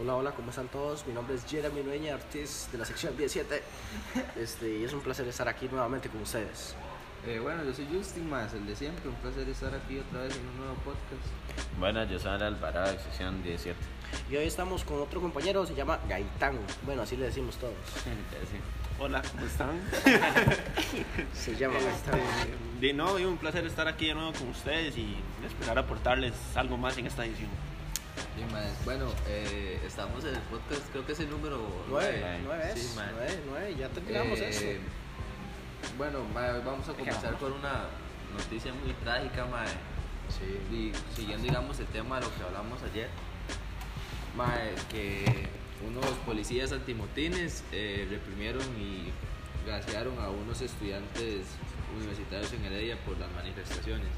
Hola, hola, ¿cómo están todos? Mi nombre es Jeremy Nueña, artista de la sección 17. Este, y es un placer estar aquí nuevamente con ustedes. Eh, bueno, yo soy Justin más, el de siempre. Un placer estar aquí otra vez en un nuevo podcast. Bueno, yo soy Alvarado, de sección 17. Y hoy estamos con otro compañero, se llama Gaitán. Bueno, así le decimos todos. Hola, ¿cómo están? Se llama Gaitán. De nuevo, y un placer estar aquí de nuevo con ustedes y esperar aportarles algo más en esta edición. Maes. Bueno, eh, estamos en el podcast, creo que es el número Nueve, nueve. nueve es, Sí, mae. nueve, nueve, ya terminamos Eh, esto. Bueno, mae, hoy vamos a comenzar con una noticia muy trágica, mae. Sí. Y siguiendo, digamos, el tema de lo que hablamos ayer, mae, que unos policías antimotines eh, reprimieron y gasearon a unos estudiantes universitarios en Heredia por las manifestaciones.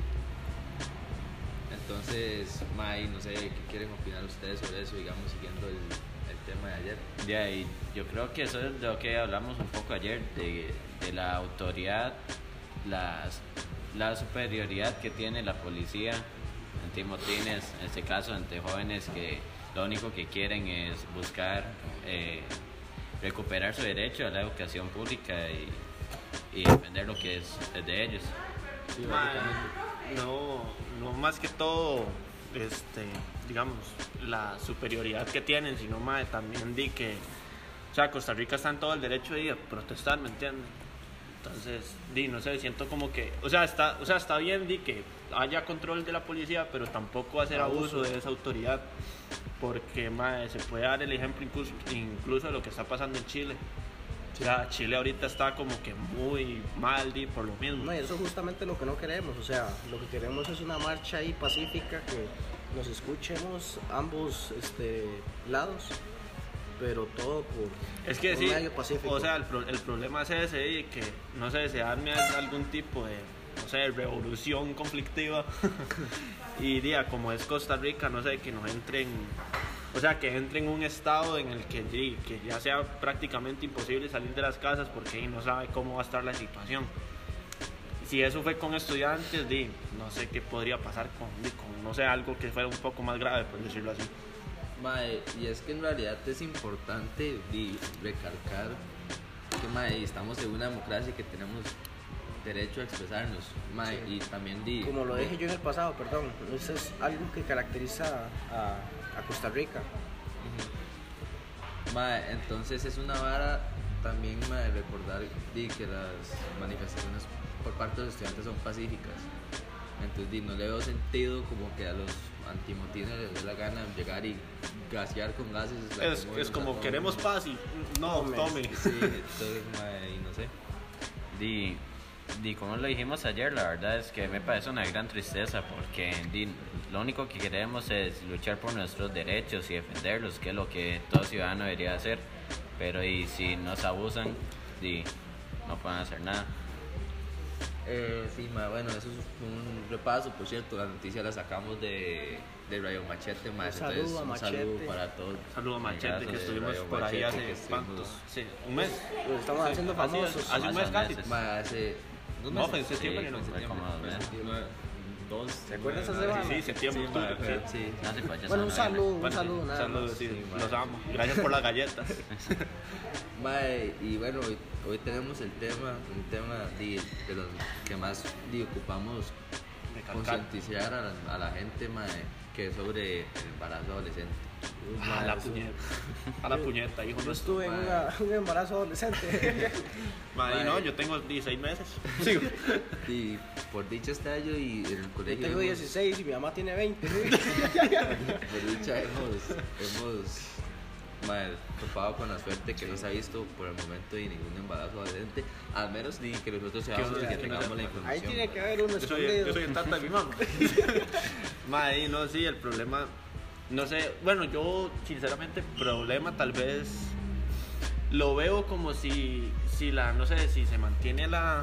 Entonces, mae, no sé qué quieren opinar ustedes sobre eso, digamos, siguiendo el, tema de ayer. De ahí, yo creo que eso es de lo que hablamos un poco ayer, de, de la autoridad, las, la superioridad que tiene la policía ante motines, en este caso ante jóvenes que lo único que quieren es buscar eh, recuperar su derecho a la educación pública y, y defender lo que es de ellos. Sí, no, no más que todo, este, digamos, la superioridad que tienen, sino mae, también di que, o sea, Costa Rica está en todo el derecho de ir a protestar, ¿me entiendes? Entonces, di, no sé, siento como que, o sea, está, o sea, está bien di que haya control de la policía, pero tampoco hacer abuso de esa autoridad, porque mae, se puede dar el ejemplo incluso, incluso de lo que está pasando en Chile. O sea, Chile ahorita está como que muy mal di, por lo mismo. No, y eso es justamente lo que no queremos. O sea, lo que queremos es una marcha ahí pacífica que nos escuchemos ambos este, lados, pero todo por Es que por sí, un medio pacífico. o sea, el, pro- el problema es ese, y que no sé, se arme algún tipo de, no sé, revolución conflictiva y día, como es Costa Rica, no sé, que nos entren, o sea, que entre en un estado en el que, que ya sea prácticamente imposible salir de las casas porque no sabe cómo va a estar la situación. Si eso fue con estudiantes, di, no sé qué podría pasar con, no sé, algo que fuera un poco más grave, por decirlo así. Mae, y es que en realidad es importante di, recalcar que mae, estamos en una democracia que tenemos derecho a expresarnos. Mae, Sí. y también di, Como lo dije yo en el pasado, perdón, eso es algo que caracteriza a, a Costa Rica. mae, entonces es una vara también mae, recordar di, que las manifestaciones por parte de los estudiantes son pacíficas. Entonces di, no le veo sentido como que a los antimotines les dé la gana llegar y gasear con gases. Es, es lacrimógenos a como queremos paz y no, Tome. tome. Sí, entonces mae, y no sé. Di, di, como lo dijimos ayer, la verdad es que me parece una gran tristeza porque lo único que queremos es luchar por nuestros derechos y defenderlos, que es lo que todo ciudadano debería hacer. Pero y si nos abusan, di, no pueden hacer nada. Eh, sí, ma, bueno, eso es un repaso, por cierto, la noticia la sacamos de, de Radio Machete, ma, Un saludo entonces, a un Machete. saludo para todos. Saludos a Machete, que estuvimos Radio por ahí Machete, hace que estuvimos- cuántos, sí, un mes. Los estamos Sí, haciendo famosos. Hace un mes Hace casi. Ma, hace dos No, meses. fue en septiembre, Sí, ¿no? septiembre, como en septiembre. Dos. ¿Te acuerdas nueve, esa nueve, semana? Sí, septiembre, Sí, octubre, ma, sí. sí. No se Bueno, un saludo, un Bueno, saludo, nada saludos, más. sí, los amo. Gracias por las galletas. Ma, y bueno, hoy, hoy tenemos el tema, un tema de, de los que más di, ocupamos concientizar a, la- a la gente, ma, que es sobre el embarazo adolescente. A la puñeta. A la puñeta, hijo Yo estuve en una- un embarazo adolescente. Madre, no, yo tengo 16 meses. Y por dicha estallo y en el Yo colegio. tengo hemos- 16 y mi mamá tiene 20. Por dicha hemos, hemos mae, topado con la suerte que no se ha visto por el momento de ningún embarazo adolescente, al menos ni que nosotros seamos los que tenga- tengamos la Ahí información. tiene que haber uno Yo soy, escondido. yo soy el tata de mi mamá. Madre, no, sí, el problema. No sé, bueno, yo sinceramente, problema tal vez lo veo como si, si la, no sé, si se mantiene la,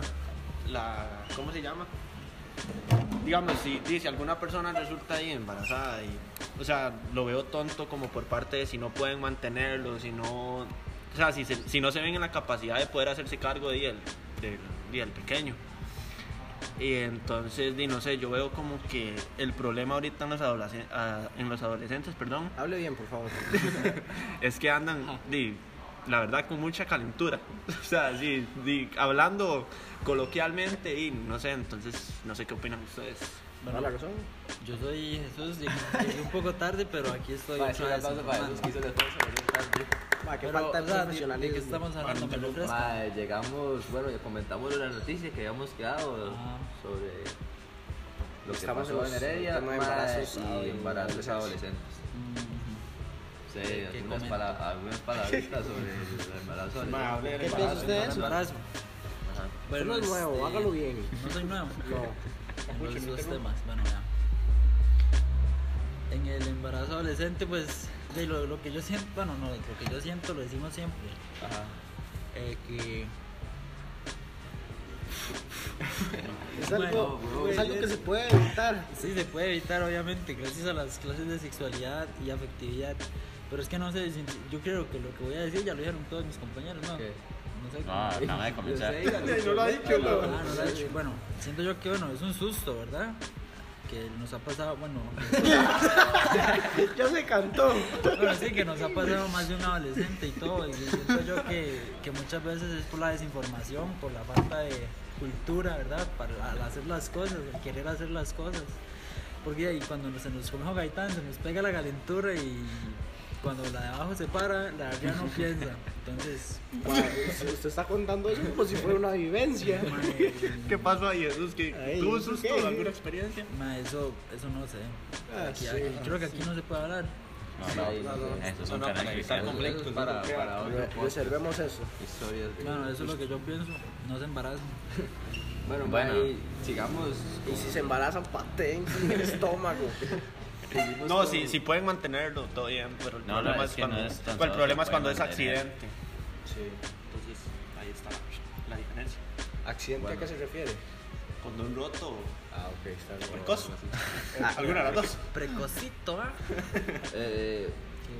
la, ¿cómo se llama? Digamos, si dice alguna persona resulta ahí embarazada y, o sea, lo veo tonto como por parte de si no pueden mantenerlo, si no, o sea, si, se- si no se ven en la capacidad de poder hacerse cargo de él, del, del pequeño. Y entonces, di, no sé, yo veo como que el problema ahorita en los, ah, en los adolescentes, perdón, Hable bien, por favor. es que andan, di, la verdad, con mucha calentura. O sea, sí, di, hablando coloquialmente y no sé, entonces, no sé qué opinan ustedes. ¿Toda la razón? Yo soy Jesús, llegué, un poco tarde, pero aquí estoy. Ma, otra vez aplauso para esos que hizo de venir tarde. Ma, que Pero, falta o sea, ¿de- ¿de profesionalismo. qué estamos hablando? ¿Me refresca? Ma, llegamos, bueno, ya comentamos la noticia que habíamos quedado Ah. sobre lo que Estamos pasó en Heredia ma, embarazos y adolescentes. embarazos adolescentes. Sí, ¿Qué- qué algunas, comenta? pala- algunas palabritas sobre el embarazo Ma, ¿Qué piensa usted de eso? embarazo. Ajá. Eso no es nuevo, este, hágalo bien. No soy nuevo. No. En los dos temas, bueno, ya. En el embarazo adolescente, pues, de lo, lo que yo siento, bueno, no, lo que yo siento lo decimos siempre, Ajá. eh, que Es algo, Bueno, es algo que se puede evitar. sí se puede evitar, obviamente, gracias a las clases de sexualidad y afectividad. Pero es que no sé, yo creo que lo que voy a decir ya lo dijeron todos mis compañeros, ¿no? No sé. No, acaba de comenzar. Yo sé, dígalo, No lo ha dicho, no. Ah, no lo he dicho. Bueno, siento yo que bueno, es un susto, ¿verdad? Que nos ha pasado, bueno, Ya se cantó. bueno, sí, que nos ha pasado más de un adolescente y todo. Y siento yo que, que muchas veces es por la desinformación, por la falta de cultura, ¿verdad? Para al hacer las cosas, el querer hacer las cosas. Porque ahí cuando se nos come gaitán, se nos pega la calentura y cuando la de abajo se para, la de arriba no piensa. Entonces, usted está contando eso como si fuera una vivencia. mae, ¿Qué pasó ahí, Jesús? ¿Qué- Ay, ¿Tuvo un ¿eso susto qué? alguna experiencia? mae, eso, eso no sé. Ah, Aquí- sí, aquí- creo que aquí no se puede hablar. No, no, Sí, no, no. eso es un No, no, canal para evitar cristiano. conflictos. Eso es para, para otro Re- podcast. Reservemos eso. Historias de- Bueno, eso es lo que yo pienso. No se embaracen. Bueno, Bueno. bueno. sigamos. Y si se embarazan, pateen en el estómago. No, si, si pueden mantenerlo, todo bien, pero el No, no, problema es es, que cuando, no es tan el solo problema se es cuando puede es mantener. accidente. Sí. Entonces, ahí está la, diferencia. ¿Accidente Bueno. a qué se refiere? Cuando un roto, Ah, ok, está bien. precoz. Alguna de las dos. Precocito, ¿ah? Eh,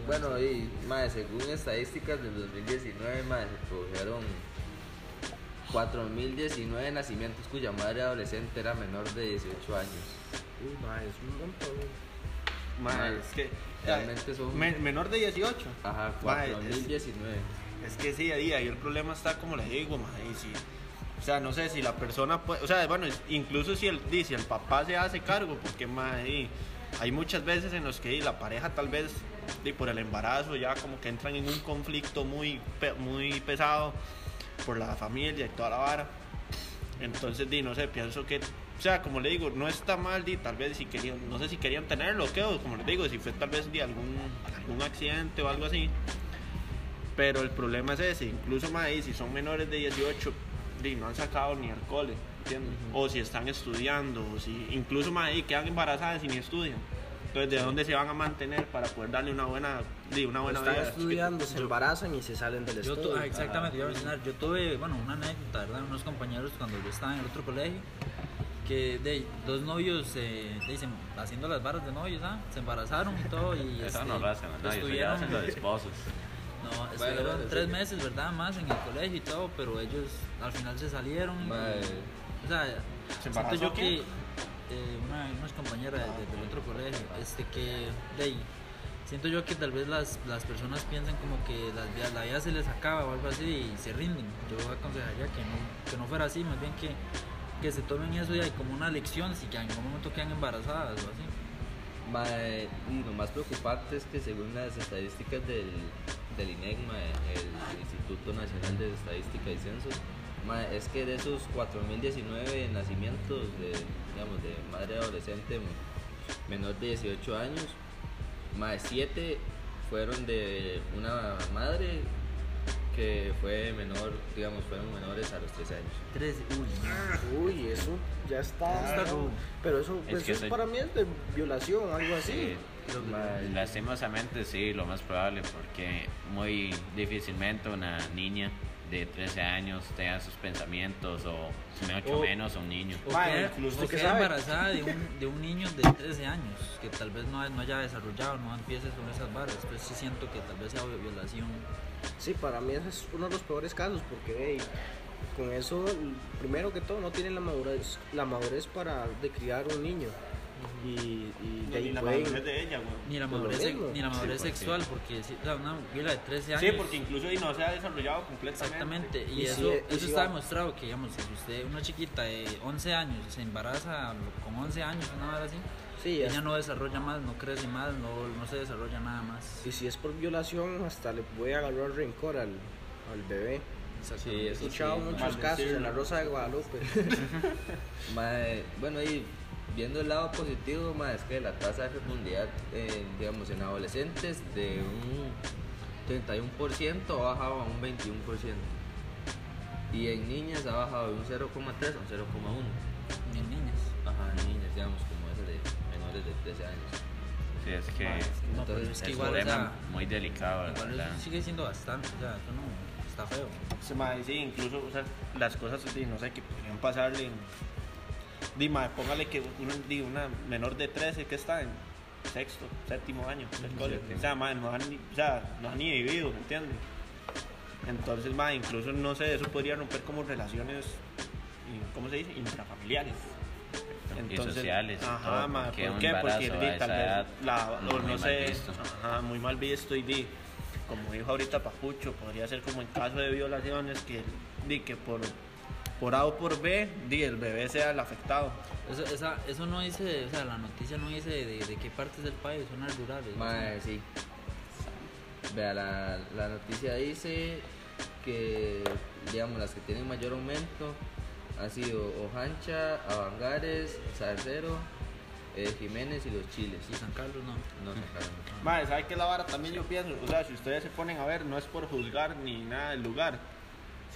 bueno, y más según estadísticas del 2019, más se produjeron 4.019 nacimientos cuya madre adolescente era menor de 18 años. Uy, ma, es un montón. Ma, Ma, es que realmente son- men- menor de 18. Ajá, Ma, es- 4.019. Es que sí, ahí, ahí el problema está como le digo, ma, y si, o sea, no sé si la persona puede, o sea, bueno, incluso si el, si el papá se hace cargo, porque ahí, hay muchas veces en los que la pareja tal vez por el embarazo ya como que entran en un conflicto muy, muy pesado por la familia y toda la vara. Entonces, di, no sé, pienso que, o sea, como le digo, no está mal, di, tal vez si querían, no sé si querían tenerlo o qué, o como les digo, si fue tal vez di, algún, algún accidente o algo así. Pero el problema es ese, incluso más ahí, si son menores de 18, di, no han sacado ni al cole, ¿entiendes? O si están estudiando, o si incluso más ahí quedan embarazadas y ni estudian. Entonces, ¿de dónde se van a mantener para poder darle una buena, di, una buena Están vida? los estudiando, se embarazan y se salen del Yo tu- estudio. ah, exactamente, yo iba a mencionar, yo tuve, bueno, una anécdota, ¿verdad? Unos compañeros cuando yo estaba en el otro colegio, que de dos novios, eh, de, se- haciendo las barras de novios, ¿ah? Se embarazaron y todo, y Eso este, no lo hacen, no, estuvieron- hacen los esposos. No, estuvieron bueno, tres sí. meses, ¿verdad? Más en el colegio y todo, pero ellos al final se salieron. y- Mae. o sea, ¿Se siento yo que eh, una, unas compañeras de- de- del otro colegio, este que de ahí, siento yo que tal vez las, las personas piensan como que las la vida se les acaba o algo así y se rinden. Yo aconsejaría que no, que no fuera así, más bien que, que se tomen eso ya como una lección si que en algún momento quedan embarazadas o así. Mae, y lo más preocupante es que según las estadísticas del, del mae, el Instituto Nacional de Estadística y Censos, mae, es que de esos 4.019 nacimientos de, digamos, de madre adolescente menor de 18 años, más 7 fueron de una madre que fue menor, digamos, fueron menores a los 13 años. Tres, uy, Uy, eso ya está. Está. Pero eso, Es eso que es soy- para mí es de violación, algo así. Sí, lastimosamente sí, lo más probable, porque muy difícilmente una niña de 13 años tenga sus pensamientos, o mucho O- menos un niño. O queda, incluso o embarazada de un, de un niño de 13 años que tal vez no, no haya desarrollado, no empiece con esas barras. Pues sí siento que tal vez sea violación. Sí, para mí ese es uno de los peores casos porque hey, con eso, primero que todo, no tienen la madurez, la madurez para de criar un niño. Y, y de ahí Ni la pueden- madurez de ella, güey. Ni la madurez, mismo. ni la madurez porque- sexual, porque sí, sea, una viola de 13 años. Sí, porque incluso y no se ha desarrollado completamente. Exactamente, y, Y eso, eso está va- demostrado que, digamos, si usted, una chiquita de 11 años, se embaraza con 11 años, una hora así, Sí, ella es- no desarrolla más, no crece más, no, no se desarrolla nada más. y si es por violación, hasta le puede agarrar rencor al, al bebé. Sí, He sí. escuchado muchos casos en la Rosa de Guadalupe. Bueno, y viendo el lado positivo, mae, es que la tasa de fecundidad, eh, digamos, en adolescentes de un 31% ha bajado a un 21%. Y en niñas ha bajado de un 0,3 a un 0,1. Ni en niñas. Ajá, en niñas, digamos, como esas de menores de 13 años. Sí, es que No, pero Entonces, es que es igual, un o tema sea, muy delicado, igual sigue siendo bastante, o sea, eso no, está feo. Sí, mae, sí, incluso o sea, las cosas, no sé, que podrían pasarle. Di, mae, póngale que una, di, una menor de 13 que está en sexto, séptimo año del cole. séptimo. O sea, mae, no han, ni- o sea, no han ni vivido, ¿me entiendes? Entonces, mae, incluso, no sé, eso podría romper como relaciones, ¿cómo se dice? Intrafamiliares. y sociales Ajá, todo, porque ¿por qué? Porque di, tal vez, la, no mal sé, visto. ajá, muy mal visto y di, como dijo ahorita Papucho, podría ser como en caso de violaciones que, di, que por, por A o por B, di, el bebé sea el afectado. Eso, esa, eso no dice, o sea, la noticia no dice de, de qué partes del país, zonas rurales. Mae, sí. Vea, la, la noticia dice que, digamos, las que tienen mayor aumento han sido Ojancha, Avangares, Salcero, eh, Jiménez y los Chiles. Y San Carlos no. No, San Carlos no. Madre, ¿sabe qué la vara? También yo pienso, o sea, si ustedes se ponen a ver, no es por juzgar ni nada del lugar,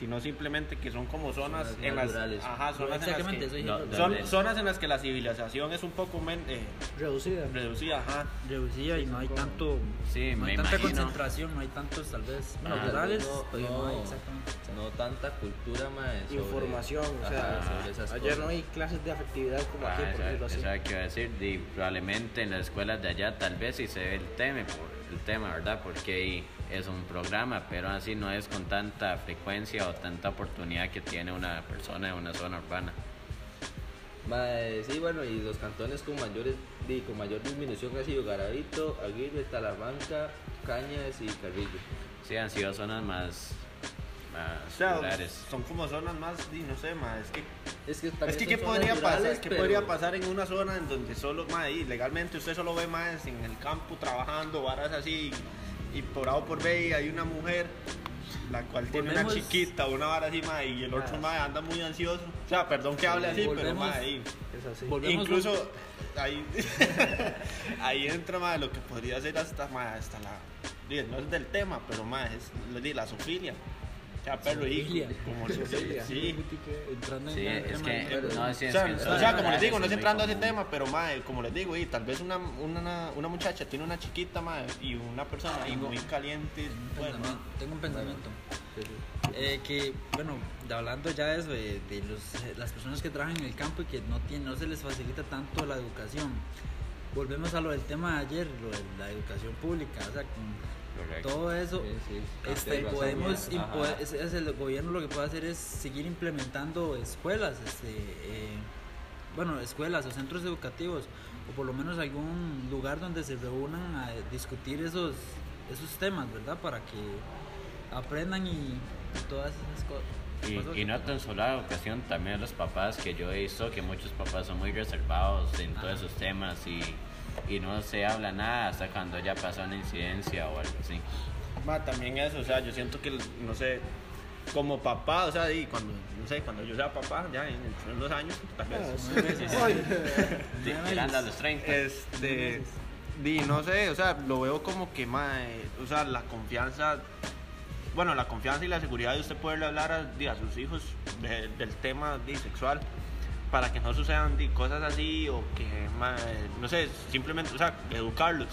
sino simplemente que son como zonas, Zonas en las, naturales. ajá, zonas en las Exactamente, eso que, No, son zonas en las que la civilización es un poco men- eh, Reducida. reducida, ajá. reducida y no hay tanto Sí, no hay me tanta imagino. concentración no hay tantos tal vez bueno, Ah, rurales no, no no. hay exactamente No tanta cultura, sobre- Información, o sea, Ajá, sobre esas Ayer cosas. no hay clases de afectividad como Ah, aquí, por esa- decirlo así. que iba a decir, di, probablemente en las escuelas de allá tal vez sí se ve el tema, por, el tema, ¿verdad? Porque ahí es un programa, pero así no es con tanta frecuencia o tanta oportunidad que tiene una persona en una zona urbana. Mae, sí, bueno, y los cantones con mayores, con mayor disminución ha sido Garavito, Aguirre, Talamanca, Cañas y Carrillo. Sí, han sido zonas más, más O sea, son como zonas más, no sé, ma, es que Es que, Es que ¿qué podría rurales, pasar? ¿Qué pero- podría pasar en una zona en donde solo, ma, ahí, legalmente usted solo ve más en el campo trabajando, varas así, y por A o por B hay una mujer la cual tiene una chiquita, una vara así, ma, y el otro Ah. ma, anda muy ansioso. O sea, perdón que hable así, pero ma, ahí. Es así. Incluso ahí, ahí entra ma, lo que podría ser hasta, ma, hasta la. No es del tema, pero ma, es la sofilia. O sea, perro y como. Sí. entrando en Sí, el es tema que, de- no, sí, O sea, que en o zonas sea, como les digo, no es entrando a ese tema, pero mae, como les digo, y tal vez una, una, una muchacha tiene una chiquita mae, y una persona y muy caliente, bueno, tengo un pensamiento. Eh, que bueno de- hablando ya de eso de, de los, las personas que trabajan en el campo y que no tienen no se les facilita tanto la educación. Volvemos a lo del tema de ayer lo de la educación pública o sea con Correcto. todo eso Sí, sí. este, podemos es- es el gobierno lo que puede hacer es seguir implementando escuelas este eh, bueno escuelas o centros educativos o por lo menos algún lugar donde se reúnan a discutir esos esos temas verdad para que aprendan y todas esas cosas Y, no tan solo la educación, también los papás, que yo he visto que muchos papás son muy reservados en todos esos temas y, y no se habla nada hasta cuando ya pasó una incidencia o algo así. Ma, también eso, o sea, yo siento que, no sé, como papá, o sea, y cuando, no sé, cuando yo sea papá, ya en, en unos años, tal vez. Ah, Sí, tirando a los 30. Este, di, no sé, o sea, lo veo como que, mae, o sea, la confianza, bueno, la confianza y la seguridad de usted poderle hablar a, di, a sus hijos de- del tema di, sexual para que no sucedan cosas así o que, no sé, simplemente, o sea, educarlos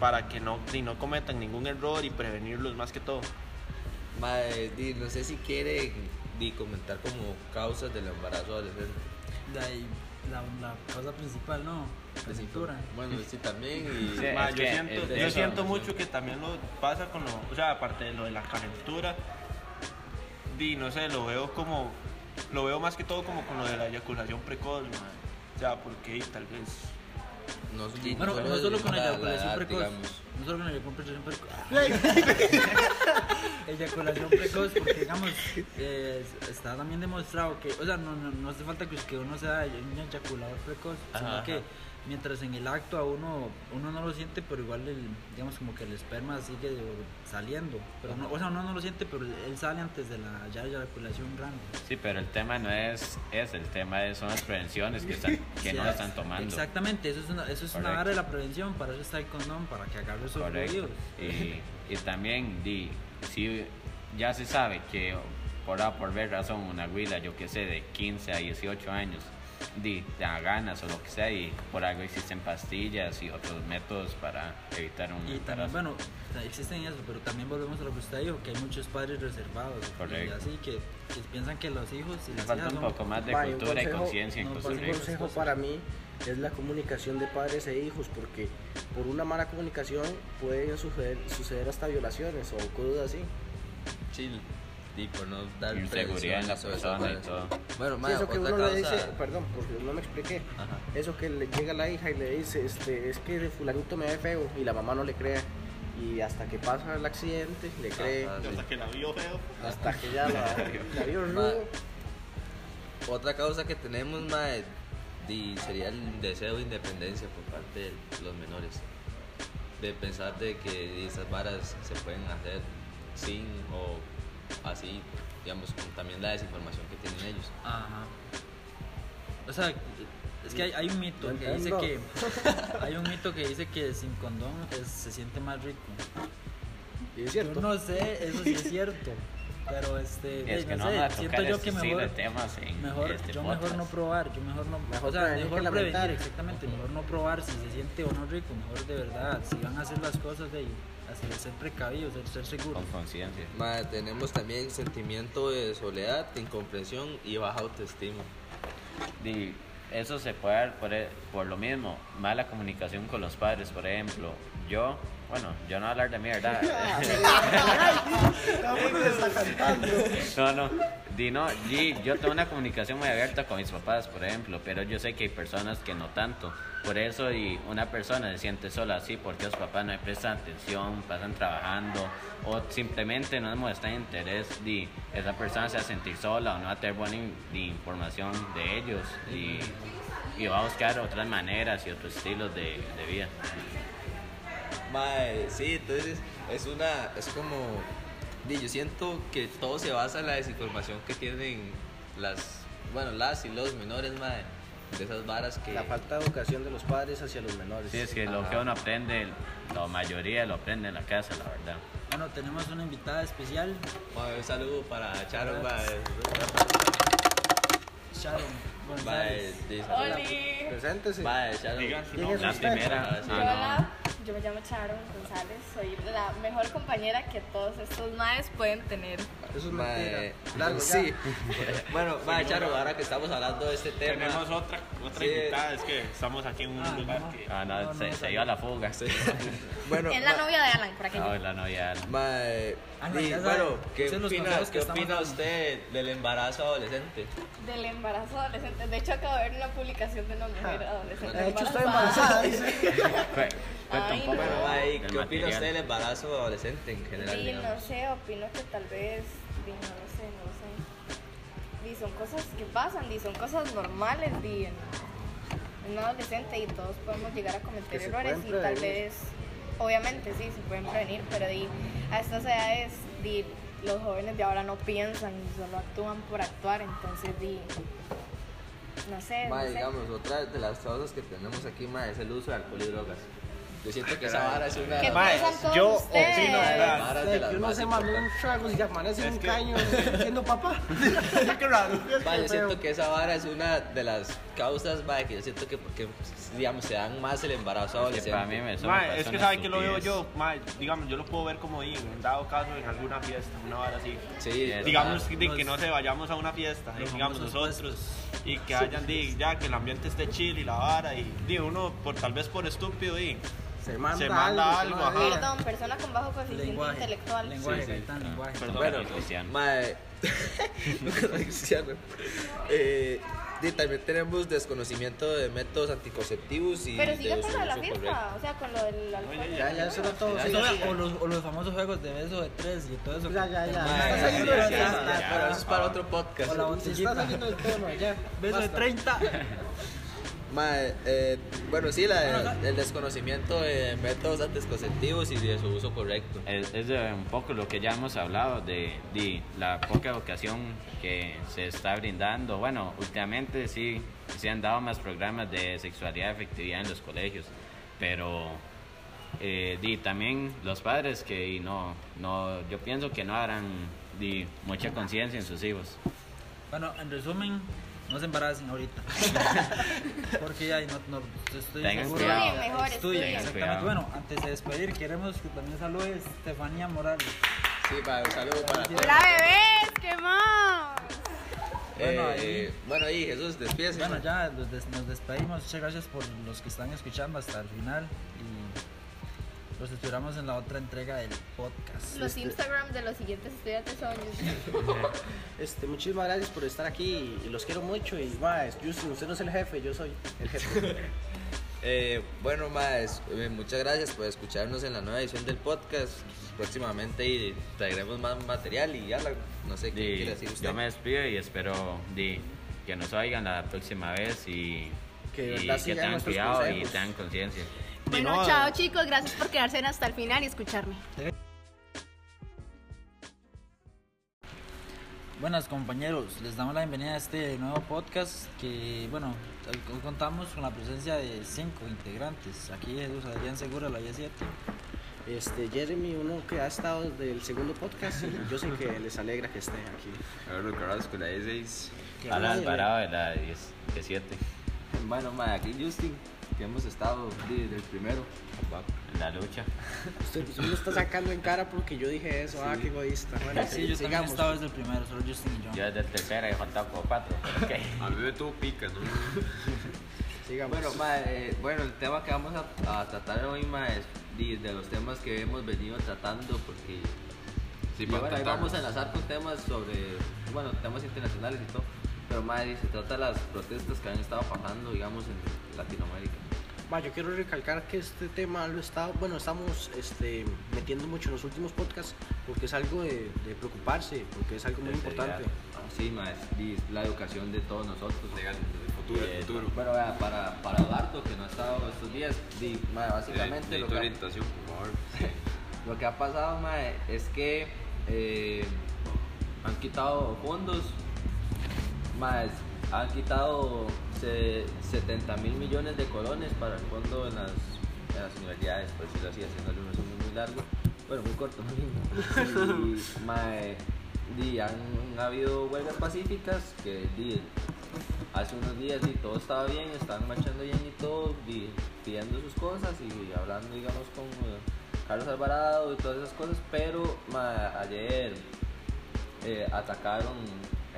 para que no, di, no cometan ningún error y prevenirlos más que todo. Di, no sé si quiere di, comentar como causas del embarazo adolescente. de ahí la, la causa principal no la cintura Bueno, sí, también. Y, Sí. Ma, es yo que siento, mucho que también lo pasa con lo, o sea, aparte de lo de la calentura, di, no sé, lo veo como, lo veo más que todo como con lo de la eyaculación precoz, mae. O sea, porque tal vez No, di, Bueno, solo no solo con la- la eyaculación precoz. No solo con eyaculación precoz. eyaculación precoz, porque digamos, eh, está también demostrado que, o sea, no, no, no hace falta que, que uno sea un eyaculador precoz, sino Ajá, que ajá. mientras en el acto a uno, uno no lo siente, pero igual, el, digamos, como que el esperma sigue saliendo. Pero no, o sea, uno no lo siente, pero él sale antes de la ya eyaculación grande. Sí, pero el tema no es ese, el tema es, son las prevenciones que, están, que no Sí, están tomando. Exactamente, eso es una, eso es una vara de la prevención, para eso está el condón, para que agarre esos fluidos. Y, y también, di, si ya se sabe que por A por B razón una huila, yo que sé, de 15 a 18 años, di, te da ganas o lo que sea, y por algo existen pastillas y otros métodos para evitar un Y también, bueno, existen eso, pero también volvemos a lo que usted dijo, que hay muchos padres reservados. Correcto. Y así que, que piensan que los hijos y las falta hijas un son- poco más de cultura y conciencia en no, Costa pues, Un Rica. consejo para mí es la comunicación de padres e hijos, porque por una mala comunicación pueden suceder, suceder hasta violaciones o cosas así. Chill. Di, por no dar Inseguridad en la persona y todo. Bueno, Sí, mae, eso que otra uno le causa. dice, perdón, porque no me expliqué. Ajá. Eso que le llega a la hija y le dice, este, es que fulanito me ve feo y la mamá no le cree. Y hasta que pasa el accidente, le cree. Sí. hasta que la vio feo. Hasta que ya la, la vio rudo. Otra causa que tenemos, mae, di, sería el deseo de independencia por parte de los menores. De pensar de que esas varas se pueden hacer sin o así, digamos, con también la desinformación que tienen ellos. Ajá. O sea, es que hay, hay un mito No que dice que hay un mito que dice que sin condón es- se siente más rico. Y es Yo cierto. no sé, eso sí es cierto. Pero este, Es que no sé, a siento yo que mejor de temas en mejor, este yo podcast. mejor no probar, yo mejor no, Mejor o sea, prevenir mejor prevenir, lamentar. exactamente, mejor no probar si se siente o no rico, mejor de verdad, si van a hacer las cosas de hacer, ser precavidos, ser, ser seguros. Con conciencia. Tenemos también sentimiento de soledad, incomprensión y baja autoestima. Di, eso se puede dar por, e- por lo mismo, mala comunicación con los padres, por ejemplo. Yo, bueno, yo no voy a hablar de mí, ¿verdad? no, no, di, no, di, yo tengo una comunicación muy abierta con mis papás, por ejemplo, pero yo sé que hay personas que no tanto. Por eso, y una persona se siente sola así porque los papás no le prestan atención, pasan trabajando o simplemente no demuestran interés, di, esa persona se va a sentir sola o no va a tener buena in- información de ellos y, y va a buscar otras maneras y otros estilos de, de vida. Mae, sí, entonces es una, es como, di, yo siento que todo se basa en la desinformación que tienen las, bueno, las y los menores, mae, de esas varas que... La falta de educación de los padres hacia los menores. Sí, es que lo Ajá. que uno aprende, la mayoría lo aprende en la casa, la verdad. Bueno, tenemos una invitada especial, Mae, un saludo para Charo, mae. Sharon González. Preséntese. Mae, su ¿Quién nombre. es La primera, Ah, sí. ah, Hola, yo me llamo Charo González, soy la mejor compañera que todos estos maes pueden tener. Eso es Mae. Largo, sí. bueno, mae, Charo, ahora que estamos hablando de este tema. Tenemos otra, otra Sí. invitada, es que estamos aquí en un Ah, lugar no. que... no, no, No, se, no, se no. dio a la fuga. Bueno, es la ma- novia de Alan, por aquí. No, es la novia. Mae, Ah, ya saben, bueno, ¿qué opina, consejos que ¿qué estamos opina dando. usted del embarazo adolescente? Del embarazo adolescente. De hecho, acabo de ver una publicación de una mujer adolescente. De hecho, estoy embarazada, dice. Ay, no. Bueno, mae, del ¿qué opina usted del embarazo adolescente en general? Sí, digamos? no sé, opino que tal vez, no lo sé, no sé. Son cosas que pasan, son cosas normales, di, en, un adolescente y todos podemos llegar a cometer errores y tal vez, obviamente sí, se pueden prevenir, pero di, a estas edades, di, los jóvenes de ahora no piensan y solo actúan por actuar, entonces, di, no sé, no Mae, sé. digamos, otra de las causas que tenemos aquí, mae, es el uso de alcohol y drogas. Yo siento que esa vara es una... ¿Qué piensan todos yo ustedes? opino, varas De de las que uno más se mandó importantes. un trago y ya amanece Es un que- caño siendo papá. Qué raro. Mae, yo siento que esa vara es una de las causas, mae, que yo siento que porque, digamos, se dan más el embarazo Que adolescente. para mí me eso me Mae, parece es que una sabe que lo veo estupidez. yo, mae, digamos, yo lo puedo ver como ahí, en dado caso en alguna fiesta, una vara así. Sí, Es Digamos verdad. de que no se vayamos a una fiesta, y Los digamos nosotros, y que hayan, di, ya que el ambiente esté chill y la vara, y di, uno, por, tal vez por estúpido, y Se manda, Se manda algo, algo, se. Perdón, persona con bajo coeficiente Lenguaje. intelectual. Lenguaje, Sí, sí. Lenguaje. perdón. Bueno, Cristiano. mae. Eh, y también tenemos desconocimiento de métodos anticonceptivos y Pero de sigue con lo de la fiesta, correcto. o sea, con lo del alcohol. Ya, ya, eso era todo. Siga, siga. o, los, o los famosos juegos de beso de tres y todo eso. Ya, ya, ya. Ya, del ya, tema. ya, pero eso es para otro podcast. O la botellita. está saliendo del tema, ya. Beso de basta. 30. Mae, eh, bueno, sí, la- el desconocimiento de métodos anticonceptivos y de su uso correcto. Es, es de un poco lo que ya hemos hablado de, de la poca educación que se está brindando. Bueno, últimamente sí se han dado más programas de sexualidad y afectividad en los colegios, pero eh, di, también los padres que y no, no, yo pienso que no harán di, mucha conciencia en sus hijos. Bueno, en resumen, no se embaracen ahorita. Porque ya no, no estoy Tengan seguro. cuidado. Estudien mejor, Estudien, exactamente. Cuidado. Bueno, antes de despedir, queremos que también salude Estefanía Morales. Sí, mae, un saludo para todos. ¡Hola, bebés! ¿Qué más? Bueno, Eh, ahí- bueno, ahí Jesús, despídese. Bueno, mae. ya des- nos despedimos. Muchas gracias por los que están escuchando hasta el final. Y los esperamos en la otra entrega del podcast. Los Instagrams de los siguientes estudiantes son. Este, muchísimas gracias por estar aquí y los quiero mucho. Y más, Justin, usted no es el jefe, yo soy el jefe. Eh, bueno, más, eh, muchas gracias por escucharnos en la nueva edición del podcast. Próximamente y traeremos más material y ya, la- no sé qué quiere decir usted. yo me despido y espero di, que nos oigan la próxima vez y Que y que tengan cuidado y tengan conciencia. Bueno, no, chao chicos, gracias por quedarse hasta el final y escucharme. Buenas compañeros, les damos la bienvenida a este nuevo podcast que, bueno, hoy contamos con la presencia de cinco integrantes. Aquí Jesús Adrián Segura, la 7. Este, Jeremy, uno que ha estado desde el segundo podcast, y yo sé que les alegra que esté aquí. Carlos Carrasco, la D6. Que Alan nadie le- Alvarado de la 17 Bueno, ma, aquí Justin, que hemos estado desde el primero. en la lucha. Usted, usted me está sacando en cara porque yo dije eso. Ah, qué egoísta. Bueno, Sí, yo también he estado desde el primero, solo Justin y yo. Yo desde el tercero he faltado como cuatro. Ok. A mí me tuvo pica, ¿no? Sigamos. Bueno, ma, eh, bueno, el tema que vamos a, a tratar hoy, ma, es de los temas que hemos venido tratando, porque Sí, y bueno, ahí vamos a enlazar con temas sobre, bueno, temas internacionales y todo, pero ma, di, se trata de las protestas que han estado pasando, digamos, en Latinoamérica. Ma, yo quiero recalcar que este tema lo está, bueno, estamos este, metiendo mucho en los últimos podcasts porque es algo de, de preocuparse, porque es algo muy importante. Ah, Sí, ma, es la educación de todos nosotros. Legal, el futuro, el Eh, futuro. Bueno, vea, para, para que no ha estado estos días, di, ma, básicamente Eh, lo que, orientación, por favor. lo que ha pasado ma, es que eh, han quitado fondos, ma, es- han quitado se- 70 mil millones de colones para el fondo en las, en las universidades, por decirlo así, haciéndole un resumen muy largo, bueno, muy corto, y, ma, eh, di, han habido huelgas pacíficas que di, hace unos días y todo estaba bien, estaban marchando bien y todo, di, pidiendo sus cosas y hablando, digamos, con eh, Carlos Alvarado y todas esas cosas, pero ayer eh, atacaron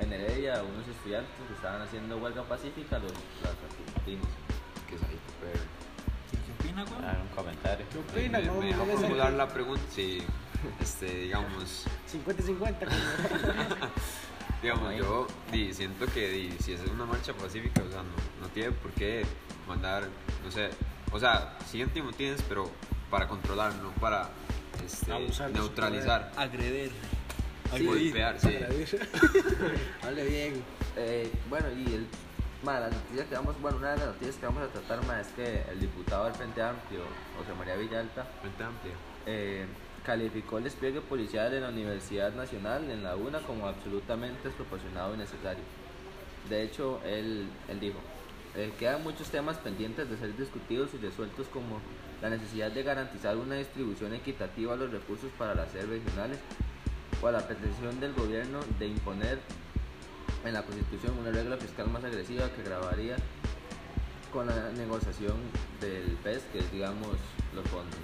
en Heredia a unos estudiantes que estaban haciendo huelga pacífica, los, argentinos. Que es ahí, ¿Qué opina, güey? Ah, un comentario. ¿Qué opina? Me, ¿Cómo me me dejó formular la pregunta, sí, este, digamos, 50 y 50. como- digamos, yo di, siento que di, si es una marcha pacífica, o sea, no, no tiene por qué mandar, no sé, o sea, sí antimotines, pero para controlar, no para este, Abusar de Agreder. golpear, sí. Hable bien. Eh, bueno, y el, ma, las noticias que vamos, bueno, una de las noticias que vamos a tratar ma, es que el diputado del Frente Amplio, José María Villalta, Frente eh, calificó el despliegue policial en la Universidad Nacional, en la UNA, como absolutamente desproporcionado y necesario. De hecho, él, él dijo, eh, quedan muchos temas pendientes de ser discutidos y resueltos como la necesidad de garantizar una distribución equitativa de los recursos para las sedes regionales o a la pretensión del gobierno de imponer en la Constitución una regla fiscal más agresiva que grabaría con la negociación del PES, que es, digamos, los fondos.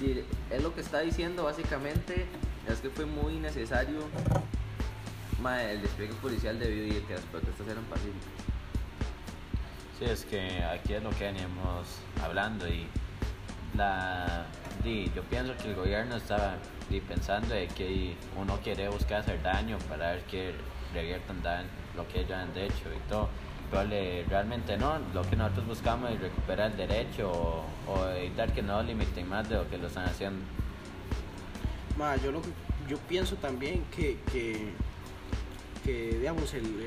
Y él lo que está diciendo básicamente es que fue muy necesario el despliegue policial debido a que las protestas eran pacíficas. Sí, es que aquí es lo que veníamos hablando y la, di, yo pienso que el gobierno está di, pensando de que uno quiere buscar hacer daño para ver que reviertan lo que ellos han hecho y todo. Pero le- realmente no, lo que nosotros buscamos es recuperar el derecho o, evitar que no limiten más de lo que lo están haciendo. Ma, yo, lo yo pienso también que, que, que, digamos, el-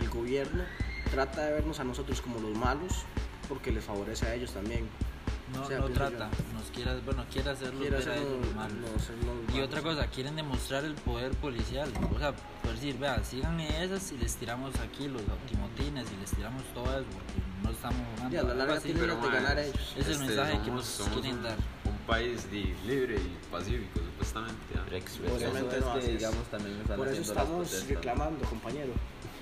el gobierno trata de vernos a nosotros como los malos porque les favorece a ellos también. No, O sea, no pienso trata, nos quiere, bueno, quiere hacerlos Quiere ver a ellos Y malos. otra cosa, quieren demostrar el poder policial. O sea, por decir, vea, sigan esas y les tiramos aquí los optimotines y les tiramos todo eso, porque no estamos jugando. Y a la larga así. tienen Pero, de ganar a ellos. Es el este, mensaje que somos- nos somos quieren un, dar. Un país libre y pacífico, supuestamente. ¿ah? Rex, Por eso Obviamente es no que, haces. digamos, también están Por eso estamos reclamando, compañero.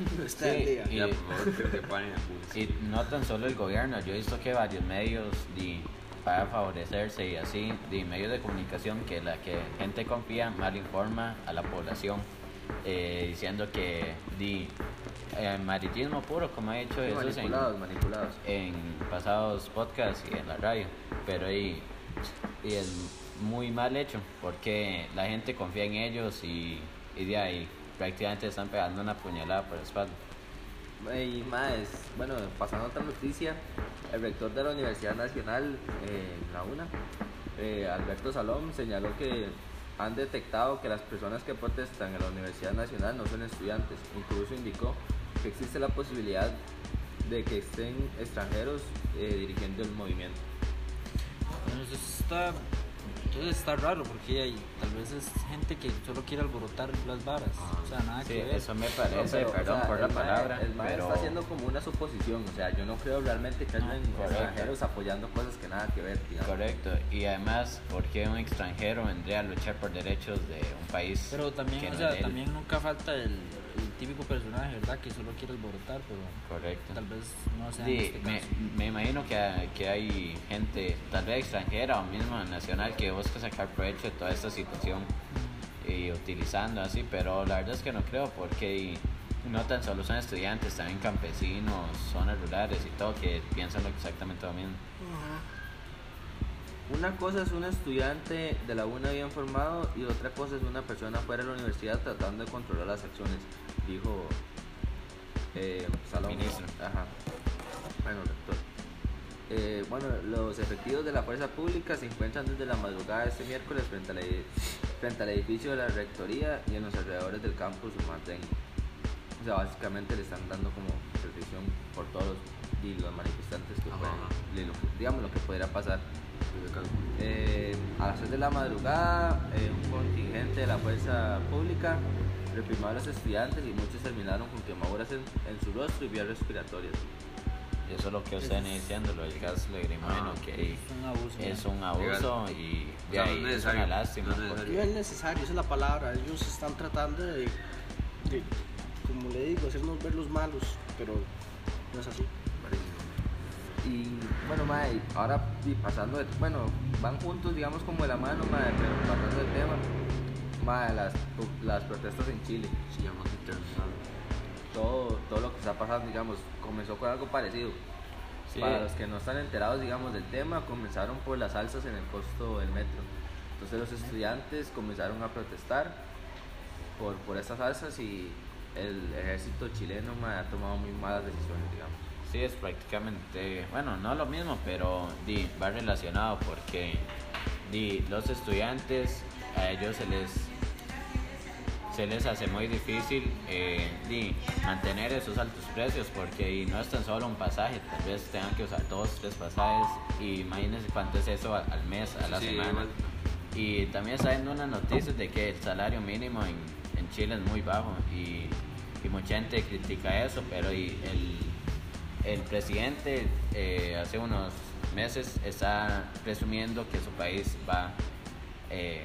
Está Sí, el día. y- Ya, por favor, que separen a Pulse. Y no tan solo el gobierno, yo he visto que varios medios di, para favorecerse y así, di, medios de comunicación que la que gente confía mal informa a la población, eh, diciendo que di, eh, maritismo puro, como he dicho Sí, manipulados, en, manipulados. en pasados podcasts y en la radio, pero y, y es muy mal hecho porque la gente confía en ellos y, y de ahí prácticamente están pegando una puñalada por la espalda. Y más, bueno, pasando a otra noticia, el rector de la Universidad Nacional, eh, la UNA, eh, Alberto Salom, señaló que han detectado que las personas que protestan en la Universidad Nacional no son estudiantes. Incluso indicó que existe la posibilidad de que estén extranjeros eh, dirigiendo el movimiento. Entonces está, entonces está raro porque hay, tal vez es gente que solo quiere alborotar las varas. O sea, nada Sí, que ver. eso me No, parece, o perdón sea, por la el palabra, El mae pero está haciendo como una suposición, o sea, yo no creo realmente que hayan correcto. extranjeros apoyando cosas que nada que ver, digamos. correcto. Y además, ¿por qué un extranjero vendría a luchar por derechos de un país? Pero también, o no sea, también nunca falta el, el típico personaje, ¿verdad? Que solo quiere alborotar, pero Correcto. tal vez no sea en Sí, este me, caso. me imagino que, hay- que hay gente, tal vez extranjera o mismo nacional, que busca sacar provecho de toda esta situación y utilizando así, pero la verdad es que no creo porque no tan solo son estudiantes, también campesinos, zonas rurales y todo que piensan exactamente lo mismo. Una cosa es un estudiante de la UNA bien formado y otra cosa es una persona fuera de la universidad tratando de controlar las acciones, dijo eh, Salón. Ministro. Ajá. Bueno, rector. Eh, bueno, los efectivos de la fuerza pública se encuentran desde la madrugada de este miércoles frente al, edi- frente al edificio de la rectoría y en los alrededores del campus Humán Técnico. O sea, básicamente le están dando como protección por todos los, y los manifestantes que pueden, digamos lo que podría pasar. Eh, a las 6 de la madrugada, eh, un contingente de la fuerza pública reprimió a los estudiantes y muchos terminaron con quemaduras en, en su rostro y vías respiratorias. Y eso es lo que ustedes diciendo, lo del gas lacrimógeno, Ah, que Es un abuso. es ¿no? un abuso y O de sea, no ahí es es necesario, una lástima. no es porque-. No es necesario, esa es la palabra. Ellos están tratando de, de, como le digo, hacernos ver los malos, pero no es así. Y bueno, mae, ahora y pasando de, bueno, van juntos, digamos, como de la mano, mae, pero pasando del tema, mae, las, las protestas en Chile, Sigamos internacional. todo, todo lo que está pasando, digamos, comenzó con algo parecido. Sí. Para los que no están enterados, digamos, del tema, comenzaron por las alzas en el costo del metro. Entonces los estudiantes comenzaron a protestar por, por estas alzas y el ejército chileno mae, ha tomado muy malas decisiones, digamos. Sí, es prácticamente, bueno, no lo mismo, pero di, va relacionado porque di, los estudiantes a ellos se les se les hace muy difícil eh, di, mantener esos altos precios porque no es tan solo un pasaje, tal vez tengan que usar dos, tres pasajes y imagínense cuánto es eso al, al mes, a la Sí, semana. igual. Y también está viendo unas noticias de que el salario mínimo en, en Chile es muy bajo y, y mucha gente critica eso, pero y el, el presidente eh, hace unos meses está presumiendo que su país va eh,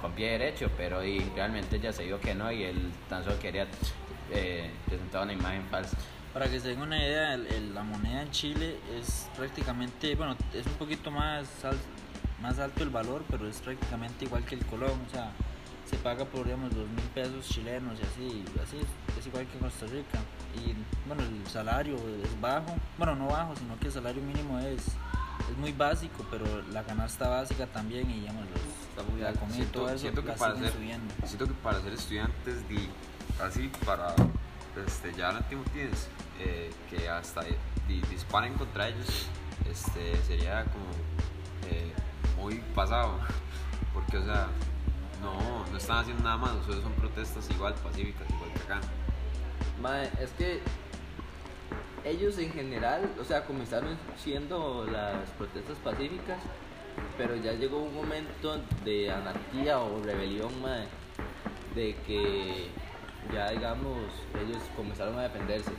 con pie derecho, pero y realmente ya se dijo que no y él tan solo quería eh, presentar una imagen falsa. Para que se den una idea, la moneda en Chile es prácticamente, bueno, es un poquito más, al- más alto el valor, pero es prácticamente igual que el colón, o sea, se paga por, digamos, dos mil pesos chilenos y así, así es, igual que en Costa Rica. Y bueno, el salario es bajo, bueno, no bajo, sino que el salario mínimo es es muy básico, pero la canasta básica también y digamos, los, la comida y todo eso siento que para ser, subiendo. siento que para ser estudiantes di, así para este, ya Antiguo tienes eh, que hasta di- disparen contra ellos este, sería como eh, muy pasado porque o sea no, no están haciendo nada más solo son protestas igual pacíficas igual que acá Mae, es que ellos en general, o sea, comenzaron siendo las protestas pacíficas, pero ya llegó un momento de anarquía o rebelión, mae, de que ya digamos, ellos comenzaron a defenderse.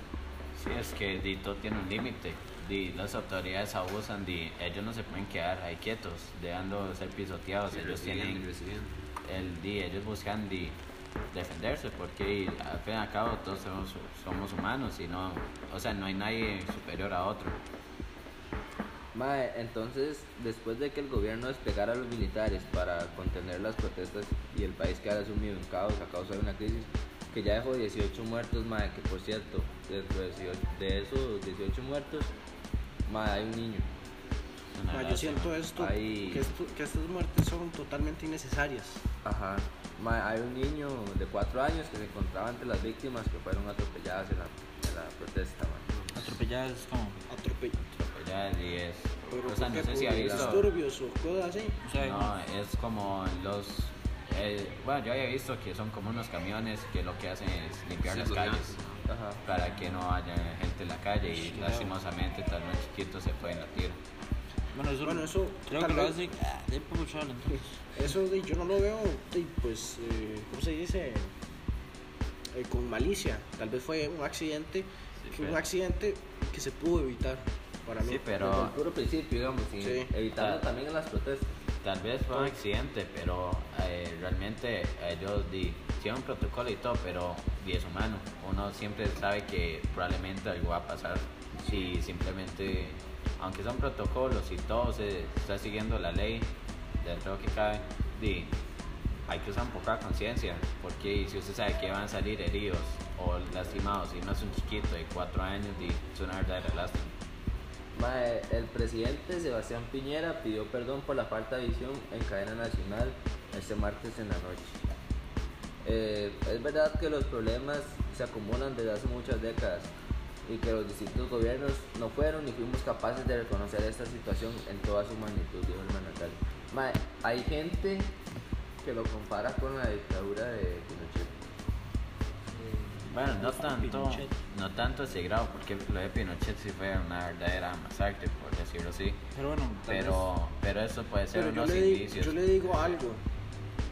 Sí, es que di, todo tiene un límite. Di, las autoridades abusan, di, ellos no se pueden quedar ahí quietos, dejando de ser pisoteados. Sí, ellos tienen recibiendo. El ellos buscan defenderse porque al fin y al cabo todos somos, somos humanos y no, o sea, no hay nadie superior a otro. Mae, entonces, después de que el gobierno desplegara a los militares para contener las protestas y el país quedara sumido en caos a causa de una crisis que ya dejó 18 muertos, mae, que por cierto, dentro de 18 de esos 18 muertos, mae, hay un niño. Ma, yo siento esto, Ahí- que, esto- que estas muertes son totalmente innecesarias. Ajá. Mae, hay un niño de 4 años que se encontraba entre las víctimas que fueron atropelladas en la, en la protesta, mae. Atropelladas es como. Atrope- Ya, di, es, Pero o sea, ¿por no sé si ha ¿Por visto. disturbios o cosas así. No, es como los. eh, bueno, yo había visto que son como unos camiones que lo que hacen es limpiar Sí, las calles Ajá. para que no haya gente en la calle y lastimosamente tal vez chiquito se fue en la tira. Bueno, eso, Bueno, eso creo que lo hace. Ah, de. Eso de, yo no lo veo, de, pues, eh, ¿cómo se dice? Eh, con malicia. Tal vez fue un accidente, que un pero- accidente que se pudo evitar para mí. Sí, Desde el pero puro principio, digamos, y Sí. evitando Ah. también en las protestas. tal vez fue un accidente, pero eh, realmente ellos di, hicieron un protocolo y todo, pero di, es humano. Uno siempre sabe que probablemente algo va a pasar si simplemente, aunque son protocolos y todo se está siguiendo la ley, dentro que cabe, hay que usar de conciencia, porque si usted sabe que van a salir heridos o lastimados y no es un chiquito de cuatro años, di, es una verdadera lástima. Mae, el presidente Sebastián Piñera pidió perdón por la falta de visión en cadena nacional este martes en la noche. Eh, es verdad que los problemas se acumulan desde hace muchas décadas y que los distintos gobiernos no fueron ni fuimos capaces de reconocer esta situación en toda su magnitud, dijo el mandatario. Mae, hay gente que lo compara con la dictadura de Pinochet. Bueno, no tanto, Pinochet. no tanto ese grado, porque lo de Pinochet sí fue una verdadera masacre, por decirlo así. Pero bueno, Pero, pero eso puede ser yo unos di- indicios. yo le digo algo,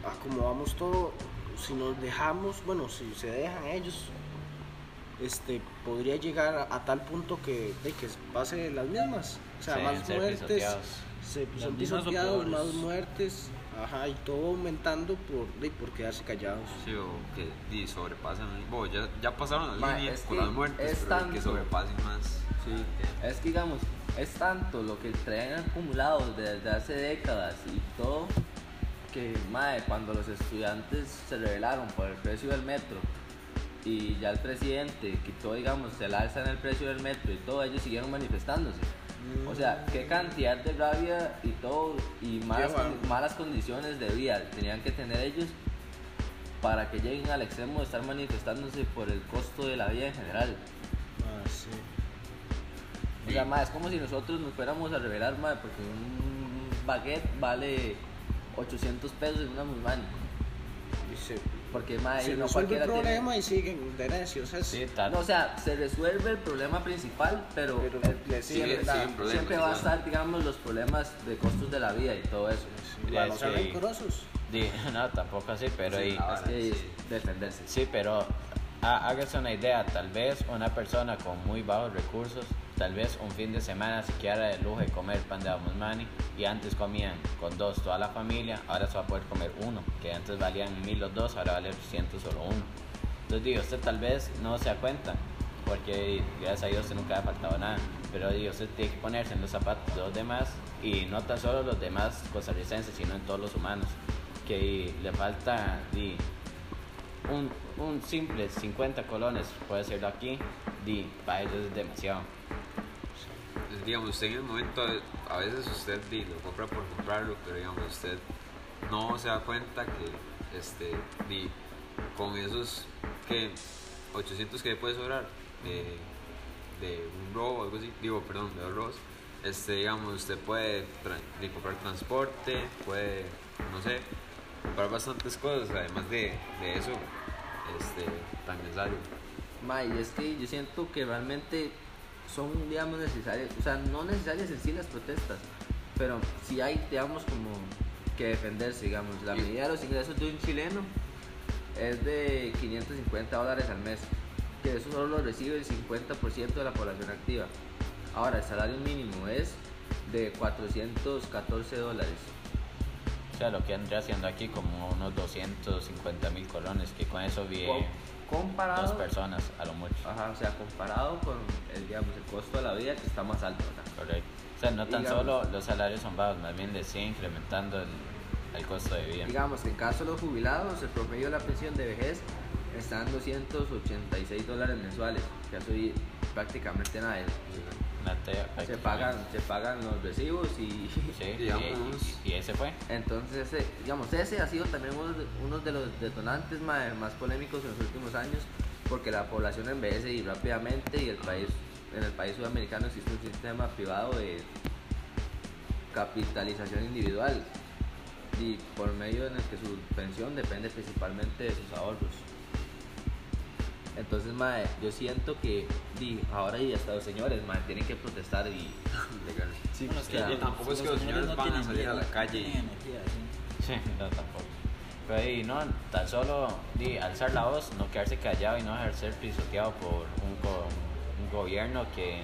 a como vamos todo, si nos dejamos, bueno, si se dejan ellos, este, podría llegar a, a tal punto que, de que pase las mismas, o sea, Sí, más ser muertes, pisoteados. se, Las son pisoteados, más muertes, ajá, y todo aumentando por, de, por quedarse callados. Sí, o que di, sobrepasan bueno, ya, ya pasaron las líneas con las muertes es pero que sobrepasen más Sí, es que digamos, es tanto lo que traen acumulados desde hace décadas y todo, que mae, cuando los estudiantes se rebelaron por el precio del metro y ya el presidente quitó, digamos, el alza en el precio del metro y todo, ellos siguieron manifestándose. O sea, qué cantidad de rabia y todo, y malas, bueno. malas condiciones de vida tenían que tener ellos para que lleguen al extremo de estar manifestándose por el costo de la vida en general. Ah, sí. O sea, ma, es como si nosotros nos fuéramos a revelar, ma, porque un baguette vale 800 pesos en una Musmani. Dice, Porque, ma, se ahí no resuelve el cualquiera tiene- problema y siguen de necios, es- Sí. No, o sea, se resuelve el problema principal, pero, Pero eh, le siempre, la- siguen problemas siempre va a estar, digamos, los problemas de costos de la vida y todo eso. Igual, no Sí. sean rencorosos. No, tampoco así, pero ahí- Es que defenderse. Sí, pero há- hágase una idea, tal vez una persona con muy bajos recursos, tal vez un fin de semana se quiera de lujo de comer pan de Amusmani y antes comían con dos toda la familia, ahora se va a poder comer uno, que antes valían mil los dos, ahora vale 800 solo uno. Entonces digo, usted tal vez no se da cuenta, porque gracias a Dios usted nunca ha faltado nada, pero digo, usted tiene que ponerse en los zapatos de los demás y no tan solo los demás costarricenses, sino en todos los humanos, que le falta di, un, un simple 50 colones, puede serlo aquí, di, para ellos es demasiado. digamos, usted en el momento, a veces usted di, lo compra por comprarlo, pero digamos, usted no se da cuenta que este, di, con esos que 800 que puede sobrar de, de un robo algo así, digo, perdón, de dos robos, este, digamos, usted puede comprar transporte, puede, no sé, comprar bastantes cosas, además de, de eso, este, tan necesario. Ma, y es que yo siento que realmente son, digamos, necesarias, o sea, no necesarias en sí las protestas, pero si hay, digamos, como que defenderse, digamos. La medida de los ingresos de un chileno es de 550 dólares al mes, que eso solo lo recibe el 50% de la población activa. Ahora, el salario mínimo es de 414 dólares. O sea, lo que andría haciendo aquí como unos 250 mil colones, que con eso comparado, dos personas a lo mucho. Ajá, o sea, comparado con el, digamos, el costo de la vida que está más alto, ¿verdad? Correcto. O sea, no tan Digamos- solo los salarios son bajos, más bien le sigue incrementando el, el costo de vida. Digamos que en caso de los jubilados, el promedio de la pensión de vejez está en 286 dólares mensuales, que eso prácticamente nada. es- Se pagan, se pagan los recibos y Sí, y, Digamos- y- y ese fue. entonces ese, digamos, ese ha sido también uno de, uno de los detonantes más, más polémicos en los últimos años, porque la población envejece y rápidamente y el país, en el país sudamericano existe un sistema privado de capitalización individual y por medio en el que su pensión depende principalmente de sus ahorros. Entonces, mae, yo siento que di, ahora y hasta los señores, mae, tienen que protestar y Legal. sí, Bueno, es que o sea, y tampoco es que los señores van a salir a la calle y- tienen energía, sí. Sí, no, tampoco. Pero ahí no, tan solo di, alzar la voz, no quedarse callado y no ejercer pisoteado por un, go- un gobierno que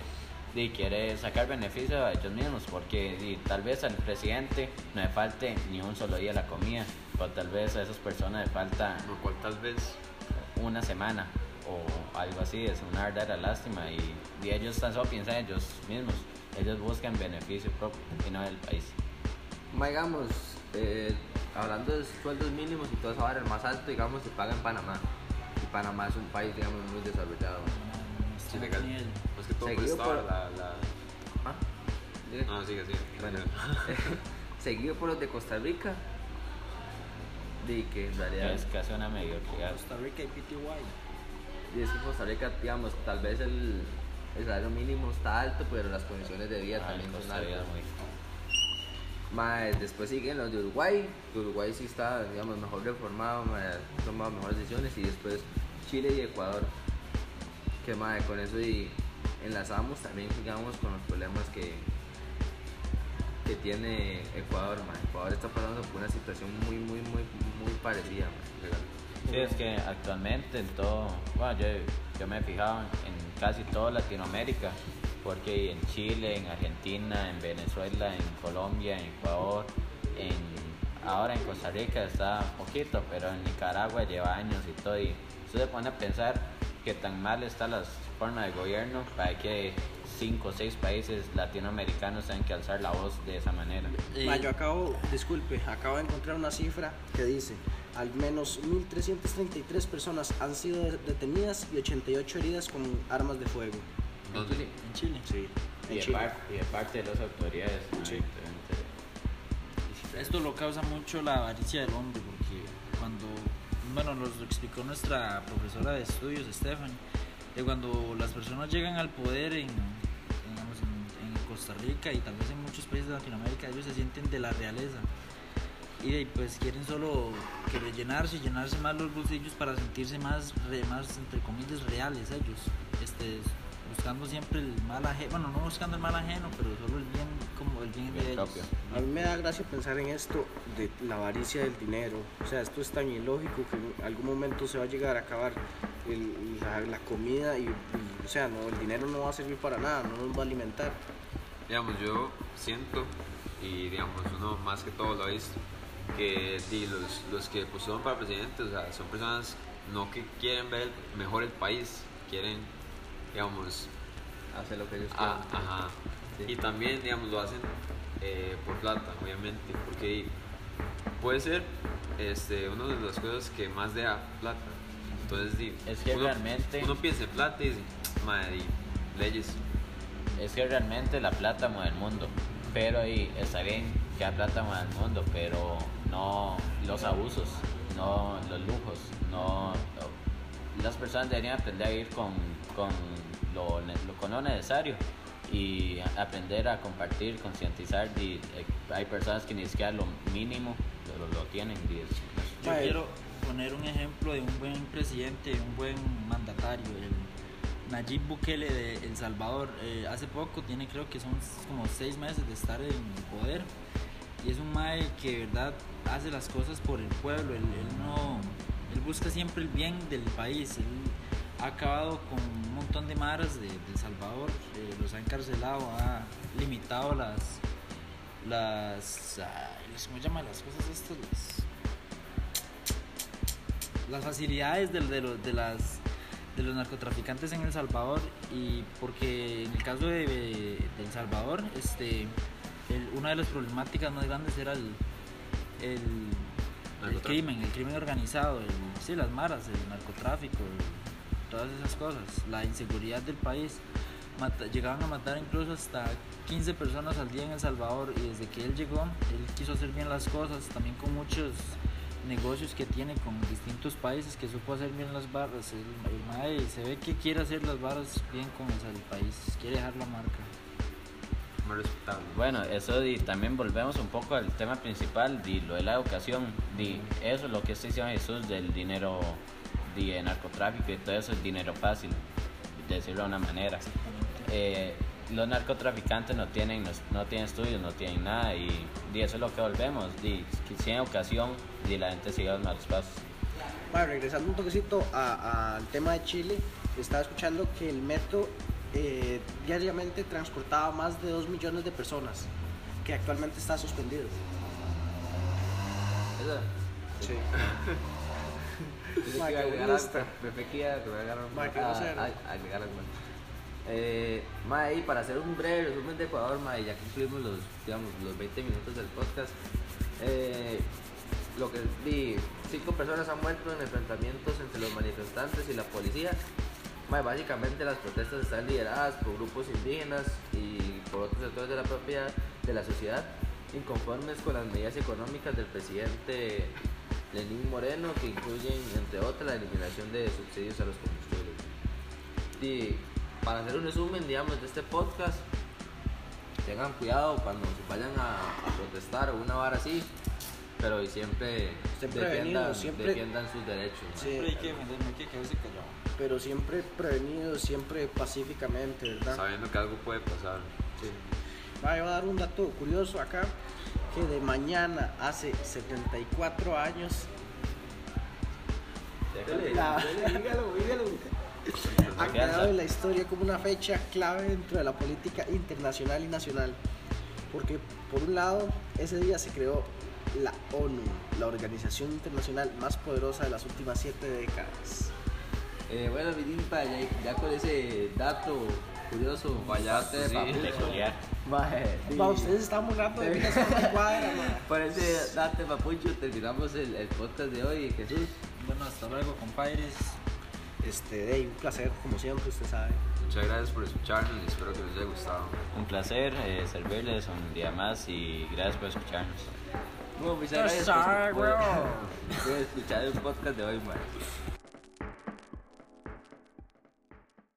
di, quiere sacar beneficio a ellos mismos, porque di, tal vez al presidente no le falte ni un solo día la comida, pero tal vez a esas personas le falta Lo cual tal vez una semana o algo así, es una verdadera lástima y, y ellos tan solo piensan en ellos mismos, ellos buscan beneficio propio y no del país. Digamos, eh, hablando de sueldos mínimos y todo eso, ahora el más alto, digamos, se paga en Panamá. Y Panamá es un país, digamos, muy desarrollado. sí, legal. Más que todo Seguido por- la, la... ¿Ah? Ah, sigue, sigue. Bueno, seguido por los de Costa Rica. De que en realidad Es casi una mediocridad. Costa Rica y PTY. Y es que Costa Rica, digamos, tal vez el, el salario mínimo está alto, pero las condiciones de vida Ah, también son altas. muy- Ma, después siguen los de Uruguay, Uruguay sí está, digamos, mejor reformado, ma, ha tomado mejores decisiones, y después Chile y Ecuador, que ma, con eso y enlazamos también, digamos, con los problemas que, que tiene Ecuador, ma. Ecuador está pasando por una situación muy, muy, muy, muy parecida. Sí, es que actualmente en todo, bueno, yo, yo me he fijado en casi toda Latinoamérica, porque en Chile, en Argentina, en Venezuela, en Colombia, en Ecuador, en, ahora en Costa Rica está poquito, pero en Nicaragua lleva años y todo, y se pone a pensar que tan mal está la forma de gobierno para que cinco o seis países latinoamericanos tengan que alzar la voz de esa manera. Ma, yo acabo, disculpe, acabo de encontrar una cifra que dice al menos 1.333 personas han sido de- detenidas y 88 heridas con armas de fuego. ¿Dónde? En Chile. Sí, Y en de, Chile. par- y de parte de las autoridades. ¿no? Sí. Esto lo causa mucho la avaricia del hombre, porque cuando, bueno, nos lo explicó nuestra profesora de estudios, Stephanie, que cuando las personas llegan al poder en, en, en Costa Rica y tal vez en muchos países de Latinoamérica, ellos se sienten de la realeza. Y de pues quieren solo que rellenarse y llenarse más los bolsillos para sentirse más, re- más entre comillas, reales ellos. Este, buscando siempre el mal ajeno, bueno, no buscando el mal ajeno, pero solo el bien, como el bien de Bien ellos. propio. A mí me da gracia pensar en esto de la avaricia del dinero. O sea, esto es tan ilógico que en algún momento se va a llegar a acabar el- la, la comida y, y, o sea, no, el dinero no va a servir para nada, no nos va a alimentar. Digamos, yo siento, y digamos, uno más que todo lo ha visto, que los, los que postulan para presidente, o sea, son personas no que quieren ver mejor el país, quieren, digamos, Hace lo que ellos ah, quieren. ajá. Sí. Y también, digamos, lo hacen eh, por plata, obviamente, porque puede ser este, una de las cosas que más da plata. Entonces, di, Es que uno, realmente- uno piensa en plata y dice, madre, leyes. Es que realmente la plata mueve el mundo. Pero ahí está bien que la plata mueve el mundo, pero no los abusos, no los lujos, no. Las personas deberían aprender a ir con, con, lo, lo- con lo necesario y aprender a compartir, concientizar. y, eh, hay personas que ni siquiera lo mínimo lo, lo tienen. y Yo quiero poner un ejemplo de un buen presidente, un buen mandatario, el Nayib Bukele de El Salvador. Eh, hace poco, tiene creo que son como seis meses de estar en poder. Y es un mae que verdad hace las cosas por el pueblo. Él, no, él busca siempre el bien del país. Él ha acabado con un montón de maras de, El Salvador. eh, los ha encarcelado, ha limitado las, las, ¿cómo llaman las cosas estas? Las, las facilidades de, de, las, de los narcotraficantes en El Salvador y porque en el caso de, de El Salvador, este, el- una de las problemáticas más grandes era el, el, el crimen, el crimen organizado, el, sí, las maras, el narcotráfico, todas esas cosas, la inseguridad del país. Mata- llegaban a matar incluso hasta 15 personas al día en El Salvador y desde que él llegó, él quiso hacer bien las cosas, también con muchos negocios que tiene con distintos países que supo hacer bien las barras. El, el mae se ve que quiere hacer las barras bien con el, el país, quiere dejar la marca. Más respetable. Bueno, eso y también volvemos un poco al tema principal, de lo de la educación, de eso es lo que está diciendo Jesús del dinero de narcotráfico y todo eso es dinero fácil, de decirlo de una manera. Eh, los narcotraficantes no tienen, no, no tienen estudios, no tienen nada y, y eso es lo que volvemos, que sin educación y la gente sigue los malos pasos. Bueno, regresando un toquecito al tema de Chile, estaba escuchando que el metro eh, diariamente transportaba más de 2 millones de personas, que actualmente está suspendido. Esa. Sí. Que agregar que a agregar algo. Eh, para hacer un breve resumen de Ecuador, ma, y ya concluimos los, digamos, los 20 minutos del podcast, eh, lo que vi, cinco personas han muerto en enfrentamientos entre los manifestantes y la policía. Ma, básicamente las protestas están lideradas por grupos indígenas y por otros sectores de la propiedad de la sociedad inconformes con las medidas económicas del presidente Lenín Moreno que incluyen entre otras la eliminación de subsidios a los combustibles. Y para hacer un resumen, digamos, de este podcast, tengan cuidado cuando vayan a, a protestar o una vara así, pero siempre, Estén defiendan, siempre- defiendan sus derechos. ¿no? Sí, Siempre hay que defender, no hay que quedarse callado. pero siempre prevenidos, siempre pacíficamente, ¿verdad? Sabiendo que algo puede pasar. Va, yo voy a dar un dato curioso acá, que de mañana hace 74 años la- ha quedado en la historia como una fecha clave dentro de la política internacional y nacional. Porque por un lado, ese día se creó la ONU, la organización internacional más poderosa de las últimas siete décadas. Eh, bueno, mi limpa, ya, ya con ese dato curioso, Payaso, bastante sí, papucho. peculiar. Maje, sí. Va, ustedes están burlando de mí, cuadra. Por ese dato papucho terminamos el, el podcast de hoy. Jesús, Bueno, hasta luego, compadres. Este, ahí, un placer, como siempre, usted sabe. Muchas gracias por escucharnos y espero que les haya gustado. Un placer eh, servirles un día más y gracias por escucharnos. bueno, muchas gracias por, por- por escuchar el podcast de hoy, man.